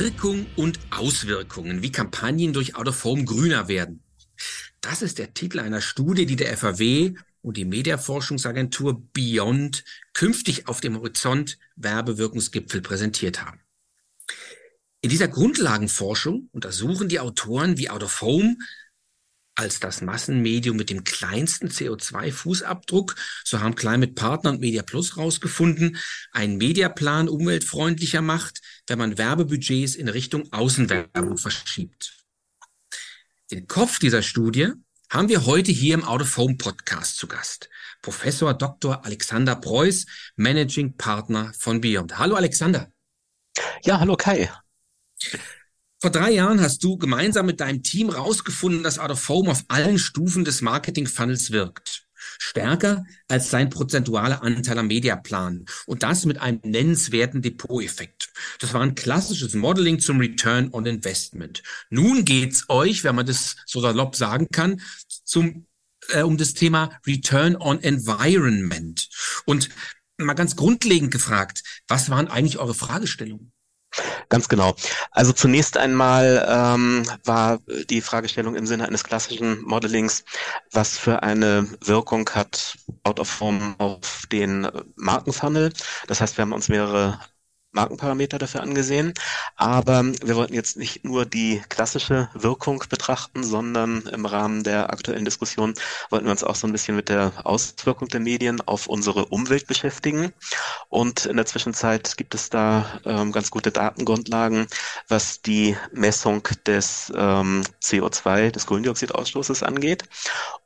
Wirkung und Auswirkungen, wie Kampagnen durch Out-of-Home grüner werden. Das ist der Titel einer Studie, die der FAW und die Mediaforschungsagentur Beyond künftig auf dem Horizont Werbewirkungsgipfel präsentiert haben. In dieser Grundlagenforschung untersuchen die Autoren, wie Out of Home als das Massenmedium mit dem kleinsten CO2-Fußabdruck, so haben Climate Partner und Media Plus rausgefunden, einen Mediaplan umweltfreundlicher macht, wenn man Werbebudgets in Richtung Außenwerbung verschiebt. Den Kopf dieser Studie haben wir heute hier im Out of Home Podcast zu Gast. Professor Dr. Alexander Preuß, Managing Partner von Beyond. Hallo Alexander. Ja, hallo Kai. Vor drei Jahren hast du gemeinsam mit deinem Team rausgefunden, dass Out of Home auf allen Stufen des Marketing-Funnels wirkt. Stärker als sein prozentualer Anteil am Mediaplan. Und das mit einem nennenswerten Depot-Effekt. Das war ein klassisches Modeling zum Return on Investment. Nun geht's euch, wenn man das so salopp sagen kann, zum, äh, um das Thema Return on Environment. Und mal ganz grundlegend gefragt, was waren eigentlich eure Fragestellungen? Ganz genau. Also zunächst einmal ähm, war die Fragestellung im Sinne eines klassischen Modellings, was für eine Wirkung hat Out of Form auf den Markenfunnel. Das heißt, wir haben uns mehrere Markenparameter dafür angesehen. Aber wir wollten jetzt nicht nur die klassische Wirkung betrachten, sondern im Rahmen der aktuellen Diskussion wollten wir uns auch so ein bisschen mit der Auswirkung der Medien auf unsere Umwelt beschäftigen. Und in der Zwischenzeit gibt es da ähm, ganz gute Datengrundlagen, was die Messung des ähm, CO2, des Kohlendioxidausstoßes angeht.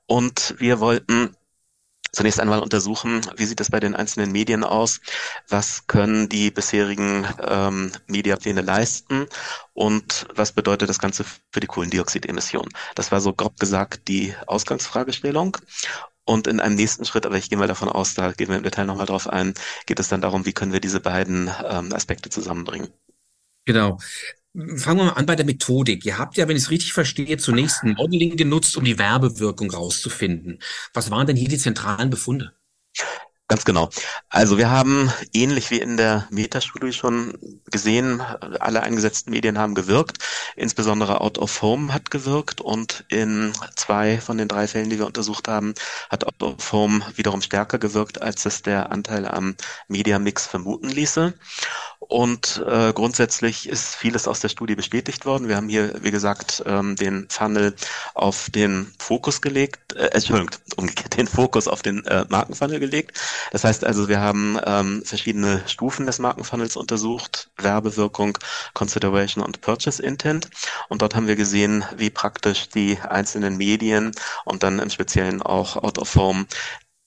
Und wir wollten zunächst einmal untersuchen, wie sieht es bei den einzelnen Medien aus, was können die bisherigen ähm, Mediapläne leisten und was bedeutet das Ganze für die Kohlendioxidemission. Das war so grob gesagt die Ausgangsfragestellung. Und in einem nächsten Schritt, aber ich gehe mal davon aus, da gehen wir im Detail nochmal drauf ein, geht es dann darum, wie können wir diese beiden ähm, Aspekte zusammenbringen. Genau. Fangen wir mal an bei der Methodik. Ihr habt ja, wenn ich es richtig verstehe, zunächst ein Modeling genutzt, um die Werbewirkung rauszufinden. Was waren denn hier die zentralen Befunde? Ganz genau. Also wir haben ähnlich wie in der Metastudie schon gesehen, alle eingesetzten Medien haben gewirkt. Insbesondere Out of Home hat gewirkt und in zwei von den drei Fällen, die wir untersucht haben, hat Out of Home wiederum stärker gewirkt, als es der Anteil am Media Mix vermuten ließe. Und äh, grundsätzlich ist vieles aus der Studie bestätigt worden. Wir haben hier, wie gesagt, ähm, den Funnel auf den Fokus gelegt, äh, Entschuldigung, umgekehrt, den Fokus auf den äh, Markenfunnel gelegt. Das heißt also, wir haben ähm, verschiedene Stufen des Markenfunnels untersucht, Werbewirkung, Consideration und Purchase Intent. Und dort haben wir gesehen, wie praktisch die einzelnen Medien und dann im Speziellen auch Out of Home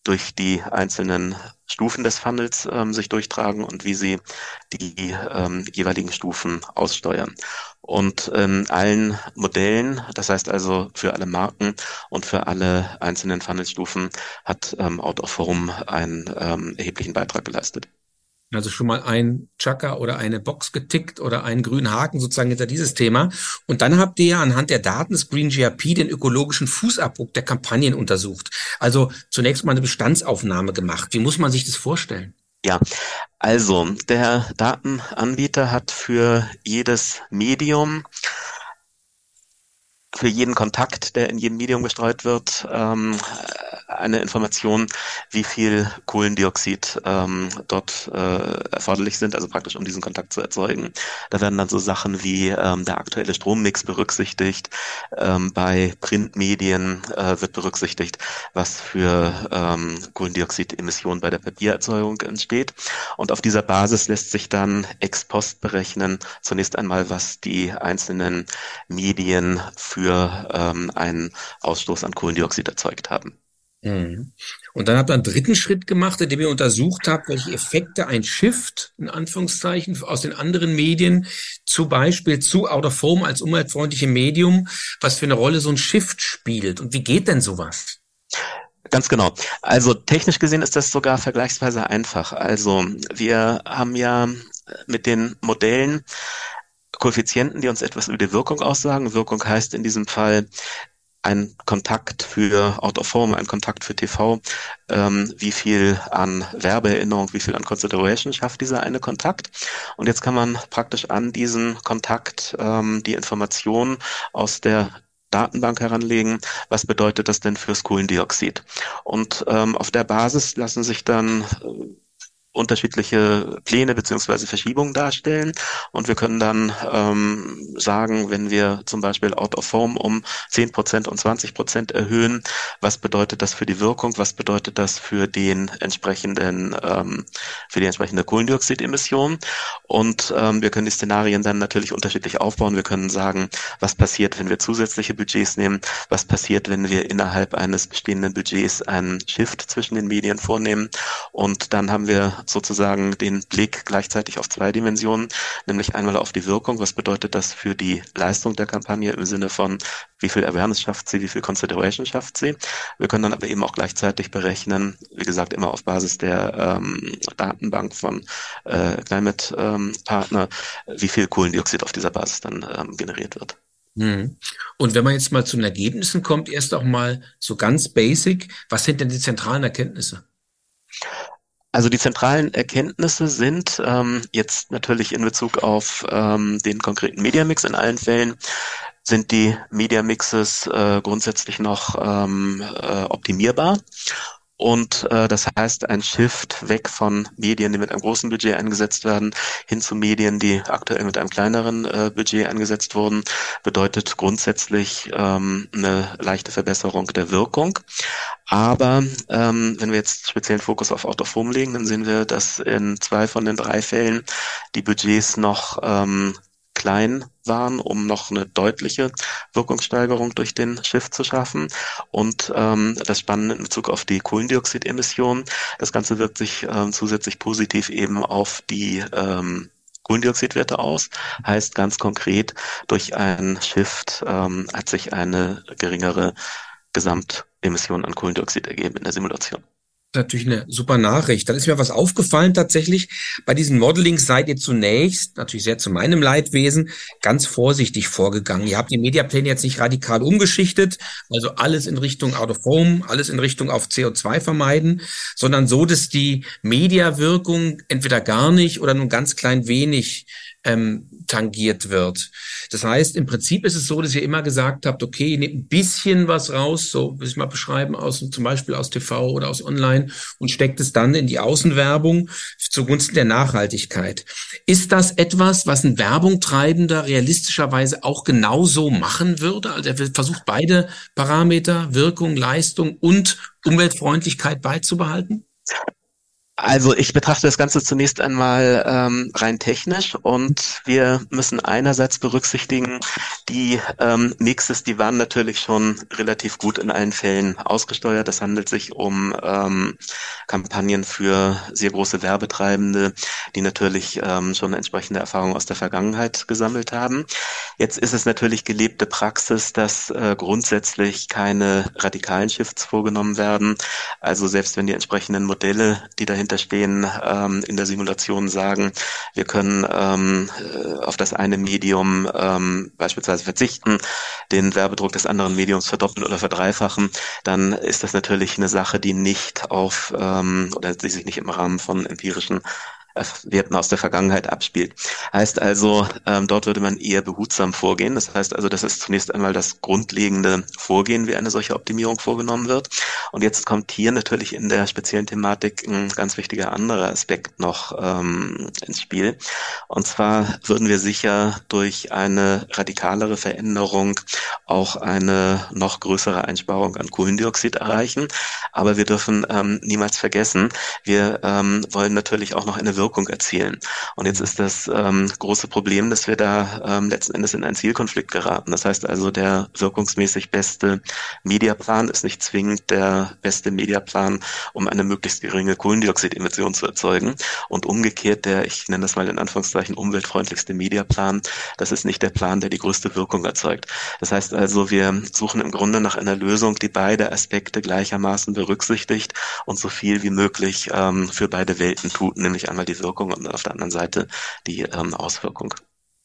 durch die einzelnen Stufen des Funnels ähm, sich durchtragen und wie sie die ähm, jeweiligen Stufen aussteuern. Und in allen Modellen, das heißt also für alle Marken und für alle einzelnen Funnelstufen, hat ähm, Out of Home einen ähm, erheblichen Beitrag geleistet. Also schon mal ein Chaka oder eine Box getickt oder einen grünen Haken sozusagen hinter dieses Thema. Und dann habt ihr anhand der Daten des Green GRP den ökologischen Fußabdruck der Kampagnen untersucht. Also zunächst mal eine Bestandsaufnahme gemacht. Wie muss man sich das vorstellen? Ja, also der Datenanbieter hat für jedes Medium für jeden Kontakt, der in jedem Medium gestreut wird, ähm, eine Information, wie viel Kohlendioxid ähm, dort äh, erforderlich sind, also praktisch um diesen Kontakt zu erzeugen. Da werden dann so Sachen wie ähm, der aktuelle Strommix berücksichtigt. Ähm, bei Printmedien äh, wird berücksichtigt, was für ähm, Kohlendioxidemissionen bei der Papiererzeugung entsteht. Und auf dieser Basis lässt sich dann ex post berechnen, zunächst einmal, was die einzelnen Medien für ähm, einen Ausstoß an Kohlendioxid erzeugt haben. Mhm. Und dann habt ihr einen dritten Schritt gemacht, indem ihr untersucht habt, welche Effekte ein Shift, in Anführungszeichen, aus den anderen Medien, zum Beispiel zu Out of Home als umweltfreundlichem Medium, was für eine Rolle so ein Shift spielt. Und wie geht denn sowas? Ganz genau. Also technisch gesehen ist das sogar vergleichsweise einfach. Also wir haben ja mit den Modellen Koeffizienten, die uns etwas über die Wirkung aussagen. Wirkung heißt in diesem Fall ein Kontakt für Out of Home, ein Kontakt für TV, ähm, wie viel an Werbeerinnerung, wie viel an Consideration schafft dieser eine Kontakt. Und jetzt kann man praktisch an diesen Kontakt ähm, die Informationen aus der Datenbank heranlegen, was bedeutet das denn fürs Kohlendioxid? Und ähm, auf der Basis lassen sich dann äh, unterschiedliche Pläne beziehungsweise Verschiebungen darstellen. Und wir können dann ähm, sagen, wenn wir zum Beispiel Out of Home um 10 Prozent und 20 Prozent erhöhen, was bedeutet das für die Wirkung, was bedeutet das für den entsprechenden, ähm, für die entsprechende Kohlendioxidemission. Und ähm, wir können die Szenarien dann natürlich unterschiedlich aufbauen. Wir können sagen, was passiert, wenn wir zusätzliche Budgets nehmen, was passiert, wenn wir innerhalb eines bestehenden Budgets einen Shift zwischen den Medien vornehmen. Und dann haben wir sozusagen den Blick gleichzeitig auf zwei Dimensionen, nämlich einmal auf die Wirkung. Was bedeutet das für die Leistung der Kampagne im Sinne von, wie viel Awareness schafft sie, wie viel Consideration schafft sie. Wir können dann aber eben auch gleichzeitig berechnen, wie gesagt, immer auf Basis der ähm, Datenbank von äh, Climate ähm, Partner, wie viel Kohlendioxid auf dieser Basis dann ähm, generiert wird. Hm. Und wenn man jetzt mal zu den Ergebnissen kommt, erst auch mal so ganz basic, was sind denn die zentralen Erkenntnisse? Also die zentralen Erkenntnisse sind ähm, jetzt natürlich in Bezug auf ähm, den konkreten Mediamix in allen Fällen sind die Mediamixes äh, grundsätzlich noch ähm, äh, optimierbar. Und äh, das heißt, ein Shift weg von Medien, die mit einem großen Budget eingesetzt werden, hin zu Medien, die aktuell mit einem kleineren äh, Budget eingesetzt wurden, bedeutet grundsätzlich ähm, eine leichte Verbesserung der Wirkung. Aber ähm, wenn wir jetzt speziellen Fokus auf Out of Home legen, dann sehen wir, dass in zwei von den drei Fällen die Budgets noch ähm, klein waren, um noch eine deutliche Wirkungssteigerung durch den Shift zu schaffen. Und ähm, das Spannende in Bezug auf die Kohlendioxidemissionen, das Ganze wirkt sich ähm, zusätzlich positiv eben auf die ähm, Kohlendioxidwerte aus. Heißt ganz konkret, durch einen Shift ähm, hat sich eine geringere Gesamtemission an Kohlendioxid ergeben in der Simulation natürlich eine super Nachricht. Dann ist mir was aufgefallen tatsächlich. Bei diesen Modelings seid ihr zunächst, natürlich sehr zu meinem Leidwesen, ganz vorsichtig vorgegangen. Ihr habt die Mediapläne jetzt nicht radikal umgeschichtet, also alles in Richtung Out of Home, alles in Richtung auf CO2 vermeiden, sondern so, dass die Mediawirkung entweder gar nicht oder nur ganz klein wenig ähm, tangiert wird. Das heißt, im Prinzip ist es so, dass ihr immer gesagt habt, okay, nehmt ein bisschen was raus, so will ich mal beschreiben, aus zum Beispiel aus TV oder aus Online und steckt es dann in die Außenwerbung zugunsten der Nachhaltigkeit. Ist das etwas, was ein Werbungtreibender realistischerweise auch genauso machen würde? Also er versucht beide Parameter, Wirkung, Leistung und Umweltfreundlichkeit beizubehalten? Also ich betrachte das Ganze zunächst einmal ähm, rein technisch und wir müssen einerseits berücksichtigen, die ähm, Mixes, die waren natürlich schon relativ gut in allen Fällen ausgesteuert. Es handelt sich um ähm, Kampagnen für sehr große Werbetreibende, die natürlich ähm, schon entsprechende Erfahrungen aus der Vergangenheit gesammelt haben. Jetzt ist es natürlich gelebte Praxis, dass äh, grundsätzlich keine radikalen Shifts vorgenommen werden. Also selbst wenn die entsprechenden Modelle, die dahinter dahinter stehen, ähm, in der Simulation sagen, wir können ähm, äh, auf das eine Medium ähm, beispielsweise verzichten, den Werbedruck des anderen Mediums verdoppeln oder verdreifachen, dann ist das natürlich eine Sache, die nicht auf ähm, oder die sich nicht im Rahmen von empirischen Werten aus der Vergangenheit abspielt. Heißt also, ähm, dort würde man eher behutsam vorgehen. Das heißt also, das ist zunächst einmal das grundlegende Vorgehen, wie eine solche Optimierung vorgenommen wird. Und jetzt kommt hier natürlich in der speziellen Thematik ein ganz wichtiger anderer Aspekt noch ähm, ins Spiel. Und zwar würden wir sicher durch eine radikalere Veränderung auch eine noch größere Einsparung an Kohlendioxid erreichen. Aber wir dürfen ähm, niemals vergessen, wir ähm, wollen natürlich auch noch eine Wirkung Wirkung erzielen. Und jetzt ist das ähm, große Problem, dass wir da ähm, letzten Endes in einen Zielkonflikt geraten. Das heißt also, der wirkungsmäßig beste Mediaplan ist nicht zwingend der beste Mediaplan, um eine möglichst geringe Kohlendioxidemission zu erzeugen. Und umgekehrt, der, ich nenne das mal in Anführungszeichen, umweltfreundlichste Mediaplan, das ist nicht der Plan, der die größte Wirkung erzeugt. Das heißt also, wir suchen im Grunde nach einer Lösung, die beide Aspekte gleichermaßen berücksichtigt und so viel wie möglich ähm, für beide Welten tut, nämlich einmal die Wirkung und auf der anderen Seite die ähm, Auswirkung.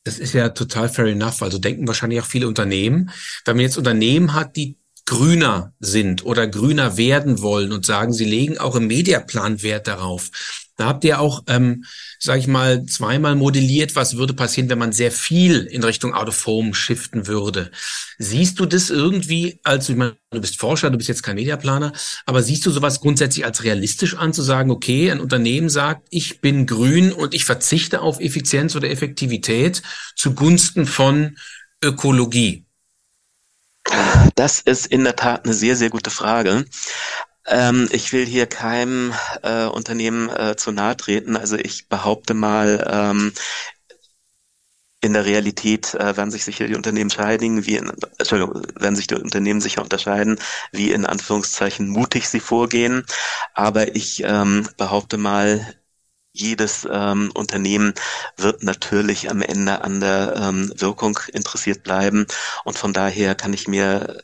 Das ist ja total fair enough. Also denken wahrscheinlich auch viele Unternehmen. Wenn man jetzt Unternehmen hat, die grüner sind oder grüner werden wollen und sagen, sie legen auch im Mediaplan Wert darauf. Da habt ihr auch, ähm, sage ich mal, zweimal modelliert, was würde passieren, wenn man sehr viel in Richtung Out of Home shiften würde. Siehst du das irgendwie als, ich meine, du bist Forscher, du bist jetzt kein Mediaplaner, aber siehst du sowas grundsätzlich als realistisch an, zu sagen, okay, ein Unternehmen sagt, ich bin grün und ich verzichte auf Effizienz oder Effektivität zugunsten von Ökologie? Das ist in der Tat eine sehr, sehr gute Frage. Ähm, ich will hier keinem äh, Unternehmen äh, zu nahe treten. Also ich behaupte mal, ähm, in der Realität äh, werden sich sicher die Unternehmen scheiden, wie in, Entschuldigung, werden sich die Unternehmen sicher unterscheiden, wie in Anführungszeichen mutig sie vorgehen. Aber ich ähm, behaupte mal, jedes ähm, Unternehmen wird natürlich am Ende an der ähm, Wirkung interessiert bleiben. Und von daher kann ich mir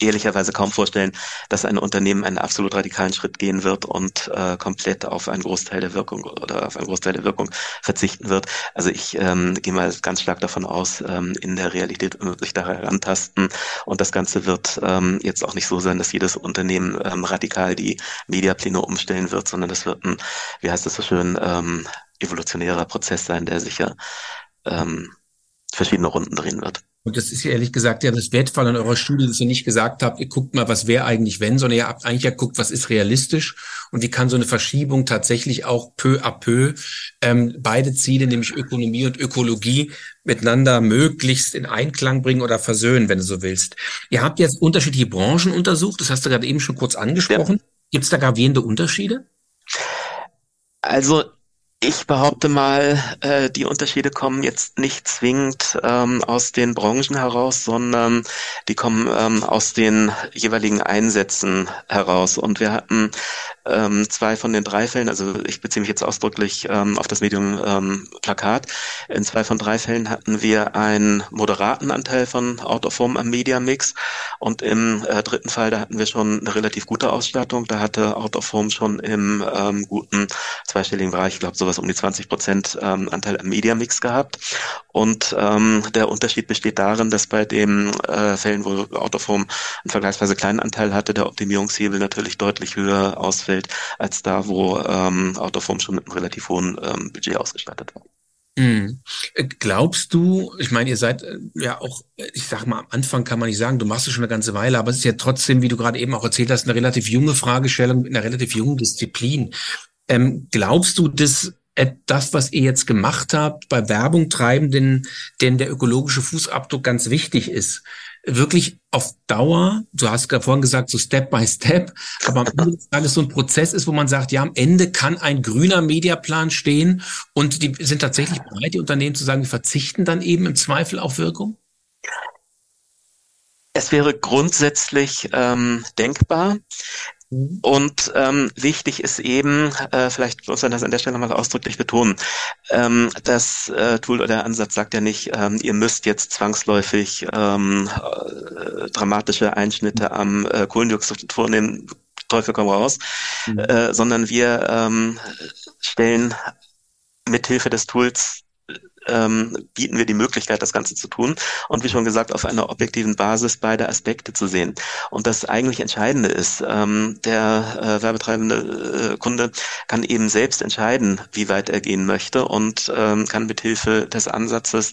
ehrlicherweise kaum vorstellen, dass ein Unternehmen einen absolut radikalen Schritt gehen wird und äh, komplett auf einen Großteil der Wirkung oder auf einen Großteil der Wirkung verzichten wird. Also ich ähm, gehe mal ganz stark davon aus, ähm, in der Realität wird sich da herantasten und das Ganze wird ähm, jetzt auch nicht so sein, dass jedes Unternehmen ähm, radikal die Mediapläne umstellen wird, sondern das wird ein, wie heißt das so schön, ähm, evolutionärer Prozess sein, der sicher ähm, verschiedene Runden drehen wird. Und das ist ja ehrlich gesagt ja das Wertvoll an eurer Studie, dass ihr nicht gesagt habt, ihr guckt mal, was wäre eigentlich wenn, sondern ihr habt eigentlich ja geguckt, was ist realistisch und wie kann so eine Verschiebung tatsächlich auch peu à peu ähm, beide Ziele, nämlich Ökonomie und Ökologie, miteinander möglichst in Einklang bringen oder versöhnen, wenn du so willst. Ihr habt jetzt unterschiedliche Branchen untersucht, das hast du gerade eben schon kurz angesprochen. Ja. Gibt es da gravierende Unterschiede? Also ich behaupte mal, äh, die Unterschiede kommen jetzt nicht zwingend ähm, aus den Branchen heraus, sondern die kommen ähm, aus den jeweiligen Einsätzen heraus. Und wir hatten ähm, zwei von den drei Fällen, also ich beziehe mich jetzt ausdrücklich ähm, auf das Medium ähm, Plakat. In zwei von drei Fällen hatten wir einen moderaten Anteil von Out of Home am Media Mix und im äh, dritten Fall, da hatten wir schon eine relativ gute Ausstattung. Da hatte Out of Home schon im ähm, guten zweistelligen Bereich, ich glaube sowas um die 20 Prozent ähm, Anteil am Media Mix gehabt. Und ähm, der Unterschied besteht darin, dass bei den äh, Fällen, wo Out of Home einen vergleichsweise kleinen Anteil hatte, der Optimierungshebel natürlich deutlich höher ausfällt als da, wo ähm, Out of Home schon mit einem relativ hohen ähm, Budget ausgestattet war. Mhm. Glaubst du, ich meine, ihr seid äh, ja auch, ich sag mal, am Anfang kann man nicht sagen, du machst es schon eine ganze Weile, aber es ist ja trotzdem, wie du gerade eben auch erzählt hast, eine relativ junge Fragestellung mit einer relativ jungen Disziplin. Ähm, glaubst du, dass das, was ihr jetzt gemacht habt, bei Werbung treiben, denn, denn der ökologische Fußabdruck ganz wichtig ist wirklich auf Dauer, du hast gerade vorhin gesagt, so Step by Step, aber am Ende des Tages so ein Prozess ist, wo man sagt, ja, am Ende kann ein grüner Mediaplan stehen und die sind tatsächlich bereit, die Unternehmen zu sagen, wir verzichten dann eben im Zweifel auf Wirkung? Es wäre grundsätzlich ähm, denkbar. Mhm. Und ähm, wichtig ist eben, äh, vielleicht muss man das an der Stelle nochmal ausdrücklich betonen, ähm, das äh, Tool oder der Ansatz sagt ja nicht, ähm, ihr müsst jetzt zwangsläufig ähm, äh, dramatische Einschnitte am äh, Kohlendioxid vornehmen, Teufel komm raus, mhm. äh, sondern wir ähm, stellen mithilfe des Tools ähm, bieten wir die Möglichkeit, das Ganze zu tun und wie schon gesagt, auf einer objektiven Basis beide Aspekte zu sehen. Und das eigentlich Entscheidende ist, ähm, der äh, werbetreibende äh, Kunde kann eben selbst entscheiden, wie weit er gehen möchte und ähm, kann mithilfe des Ansatzes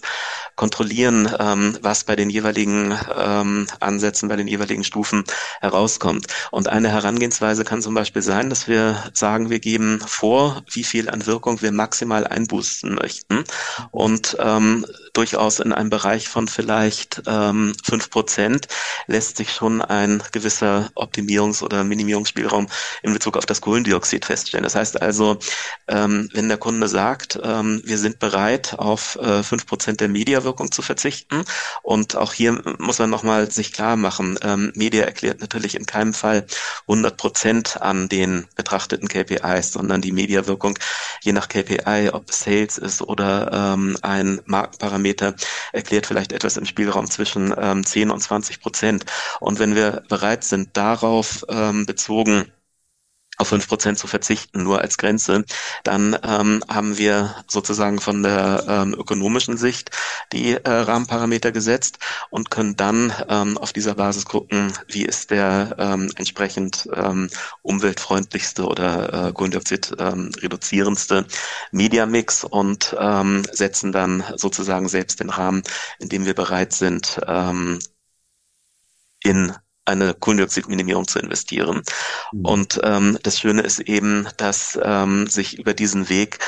kontrollieren, ähm, was bei den jeweiligen ähm, Ansätzen, bei den jeweiligen Stufen herauskommt. Und eine Herangehensweise kann zum Beispiel sein, dass wir sagen, wir geben vor, wie viel an Wirkung wir maximal einbußen möchten und ähm, durchaus in einem Bereich von vielleicht ähm, fünf Prozent lässt sich schon ein gewisser Optimierungs- oder Minimierungsspielraum in Bezug auf das Kohlendioxid feststellen. Das heißt also, ähm, wenn der Kunde sagt, ähm, wir sind bereit, auf äh, fünf äh, Prozent der Mediawirkung zu verzichten und auch hier muss man nochmal sich klar machen, ähm, Media erklärt natürlich in keinem Fall 100 Prozent an den betrachteten KPIs, sondern die Mediawirkung je nach KPI, ob Sales ist oder ähm, ein Markenparameter, erklärt vielleicht etwas im Spielraum zwischen ähm, 10 und 20 Prozent. Und wenn wir bereit sind, darauf ähm, bezogen auf fünf Prozent zu verzichten, nur als Grenze, dann ähm, haben wir sozusagen von der ähm, ökonomischen Sicht die äh, Rahmenparameter gesetzt und können dann ähm, auf dieser Basis gucken, wie ist der ähm, entsprechend ähm, umweltfreundlichste oder äh, Kohlendioxid ähm, reduzierendste Mediamix und ähm, setzen dann sozusagen selbst den Rahmen, in dem wir bereit sind, ähm, in eine Kohlendioxidminimierung zu investieren. Mhm. Und ähm, das Schöne ist eben, dass ähm, sich über diesen Weg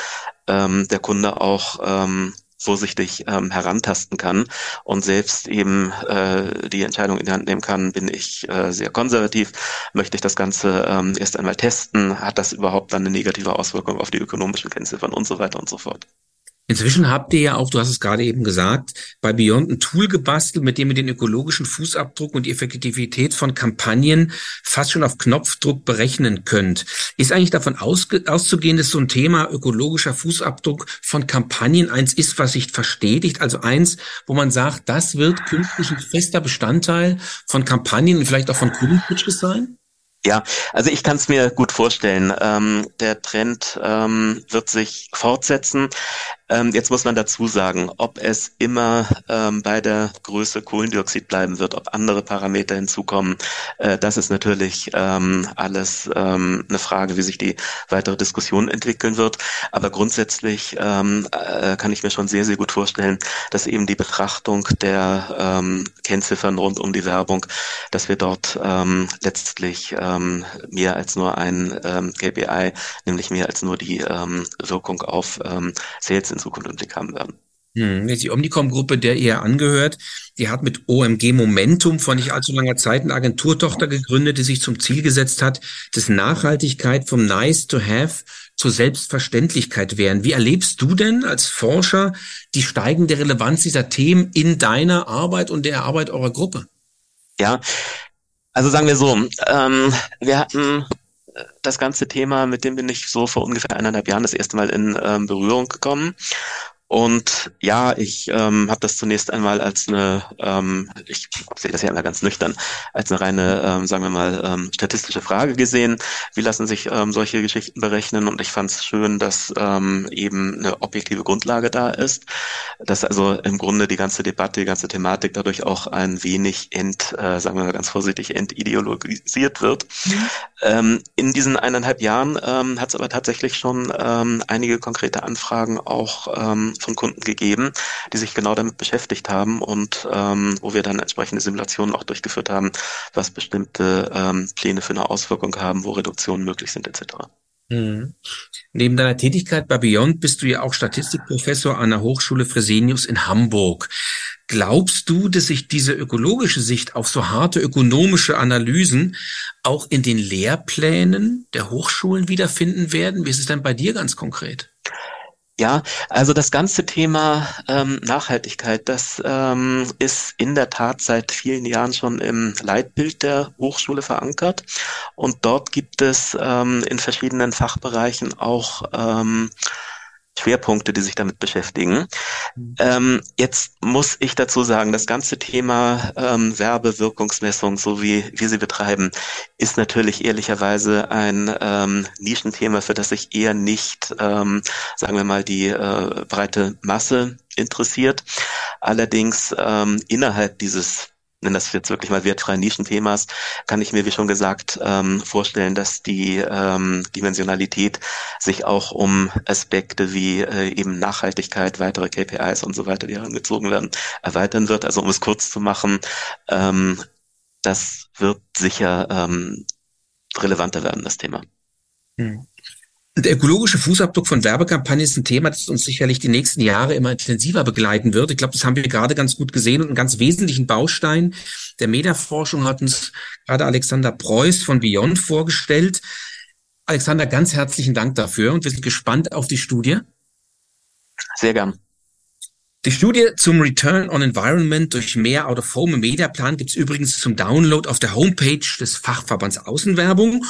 ähm, der Kunde auch ähm, vorsichtig ähm, herantasten kann und selbst eben äh, die Entscheidung in die Hand nehmen kann, bin ich äh, sehr konservativ, möchte ich das Ganze ähm, erst einmal testen, hat das überhaupt dann eine negative Auswirkung auf die ökonomischen Kennziffern und so weiter und so fort. Inzwischen habt ihr ja auch, du hast es gerade eben gesagt, bei Beyond ein Tool gebastelt, mit dem ihr den ökologischen Fußabdruck und die Effektivität von Kampagnen fast schon auf Knopfdruck berechnen könnt. Ist eigentlich davon auszugehen, dass so ein Thema ökologischer Fußabdruck von Kampagnen eins ist, was sich verstetigt? Also eins, wo man sagt, das wird künftig ein fester Bestandteil von Kampagnen und vielleicht auch von Kundenpitches sein? Ja, also ich kann es mir gut vorstellen. Ähm, der Trend ähm, wird sich fortsetzen. Ähm, jetzt muss man dazu sagen, ob es immer ähm, bei der Größe Kohlendioxid bleiben wird, ob andere Parameter hinzukommen, äh, das ist natürlich ähm, alles ähm, eine Frage, wie sich die weitere Diskussion entwickeln wird. Aber grundsätzlich ähm, äh, kann ich mir schon sehr, sehr gut vorstellen, dass eben die Betrachtung der ähm, Kennziffern rund um die Werbung, dass wir dort letztlich mehr als nur ein KPI, nämlich mehr als nur die Wirkung auf Sales in Zukunft im Blick haben werden. Hm, die Omnicom-Gruppe, der ihr angehört, die hat mit OMG Momentum vor nicht allzu langer Zeit eine Agenturtochter gegründet, die sich zum Ziel gesetzt hat, dass Nachhaltigkeit vom Nice to Have zur Selbstverständlichkeit werden. Wie erlebst du denn als Forscher die steigende Relevanz dieser Themen in deiner Arbeit und der Arbeit eurer Gruppe? Ja, also sagen wir so, ähm, wir hatten das ganze Thema, mit dem bin ich so vor ungefähr eineinhalb Jahren das erste Mal in ähm, Berührung gekommen. Und ja, ich ähm, habe das zunächst einmal als eine, ähm, ich sehe das ja immer ganz nüchtern, als eine reine, ähm, sagen wir mal, ähm, statistische Frage gesehen. Wie lassen sich ähm, solche Geschichten berechnen? Und ich fand es schön, dass ähm, eben eine objektive Grundlage da ist, dass also im Grunde die ganze Debatte, die ganze Thematik dadurch auch ein wenig ent, äh, sagen wir mal ganz vorsichtig, entideologisiert wird. Mhm. Ähm, in diesen eineinhalb Jahren ähm, hat es aber tatsächlich schon ähm, einige konkrete Anfragen auch ähm, von Kunden gegeben, die sich genau damit beschäftigt haben und ähm, wo wir dann entsprechende Simulationen auch durchgeführt haben, was bestimmte ähm, Pläne für eine Auswirkung haben, wo Reduktionen möglich sind etc. Mhm. Neben deiner Tätigkeit bei Beyond bist du ja auch Statistikprofessor an der Hochschule Fresenius in Hamburg. Glaubst du, dass sich diese ökologische Sicht auf so harte ökonomische Analysen auch in den Lehrplänen der Hochschulen wiederfinden werden? Wie ist es denn bei dir ganz konkret? Ja, also das ganze Thema ähm, Nachhaltigkeit, das ähm, ist in der Tat seit vielen Jahren schon im Leitbild der Hochschule verankert. Und dort gibt es ähm, in verschiedenen Fachbereichen auch ähm, Schwerpunkte, die sich damit beschäftigen. Mhm. Ähm, jetzt muss ich dazu sagen, das ganze Thema ähm, Werbewirkungsmessung, so wie wir sie betreiben, ist natürlich ehrlicherweise ein ähm, Nischenthema, für das sich eher nicht, ähm, sagen wir mal, die äh, breite Masse interessiert. Allerdings ähm, innerhalb dieses nenne das jetzt wirklich mal wertfreien Nischenthemas, kann ich mir, wie schon gesagt, ähm, vorstellen, dass die ähm, Dimensionalität sich auch um Aspekte wie äh, eben Nachhaltigkeit, weitere KPIs und so weiter, die herangezogen werden, erweitern wird. Also um es kurz zu machen, ähm, das wird sicher ähm, relevanter werden, das Thema. Hm. Der ökologische Fußabdruck von Werbekampagnen ist ein Thema, das uns sicherlich die nächsten Jahre immer intensiver begleiten wird. Ich glaube, das haben wir gerade ganz gut gesehen und einen ganz wesentlichen Baustein der Mediaforschung hat uns gerade Alexander Preuß von Beyond vorgestellt. Alexander, ganz herzlichen Dank dafür und wir sind gespannt auf die Studie. Sehr gern. Die Studie zum Return on Environment durch mehr Out-of-Home im Mediaplan gibt es übrigens zum Download auf der Homepage des Fachverbands Außenwerbung.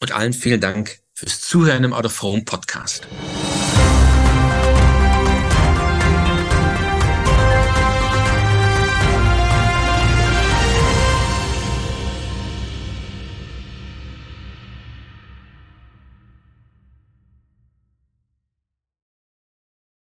Und allen vielen Dank fürs Zuhören im Out of Home Podcast.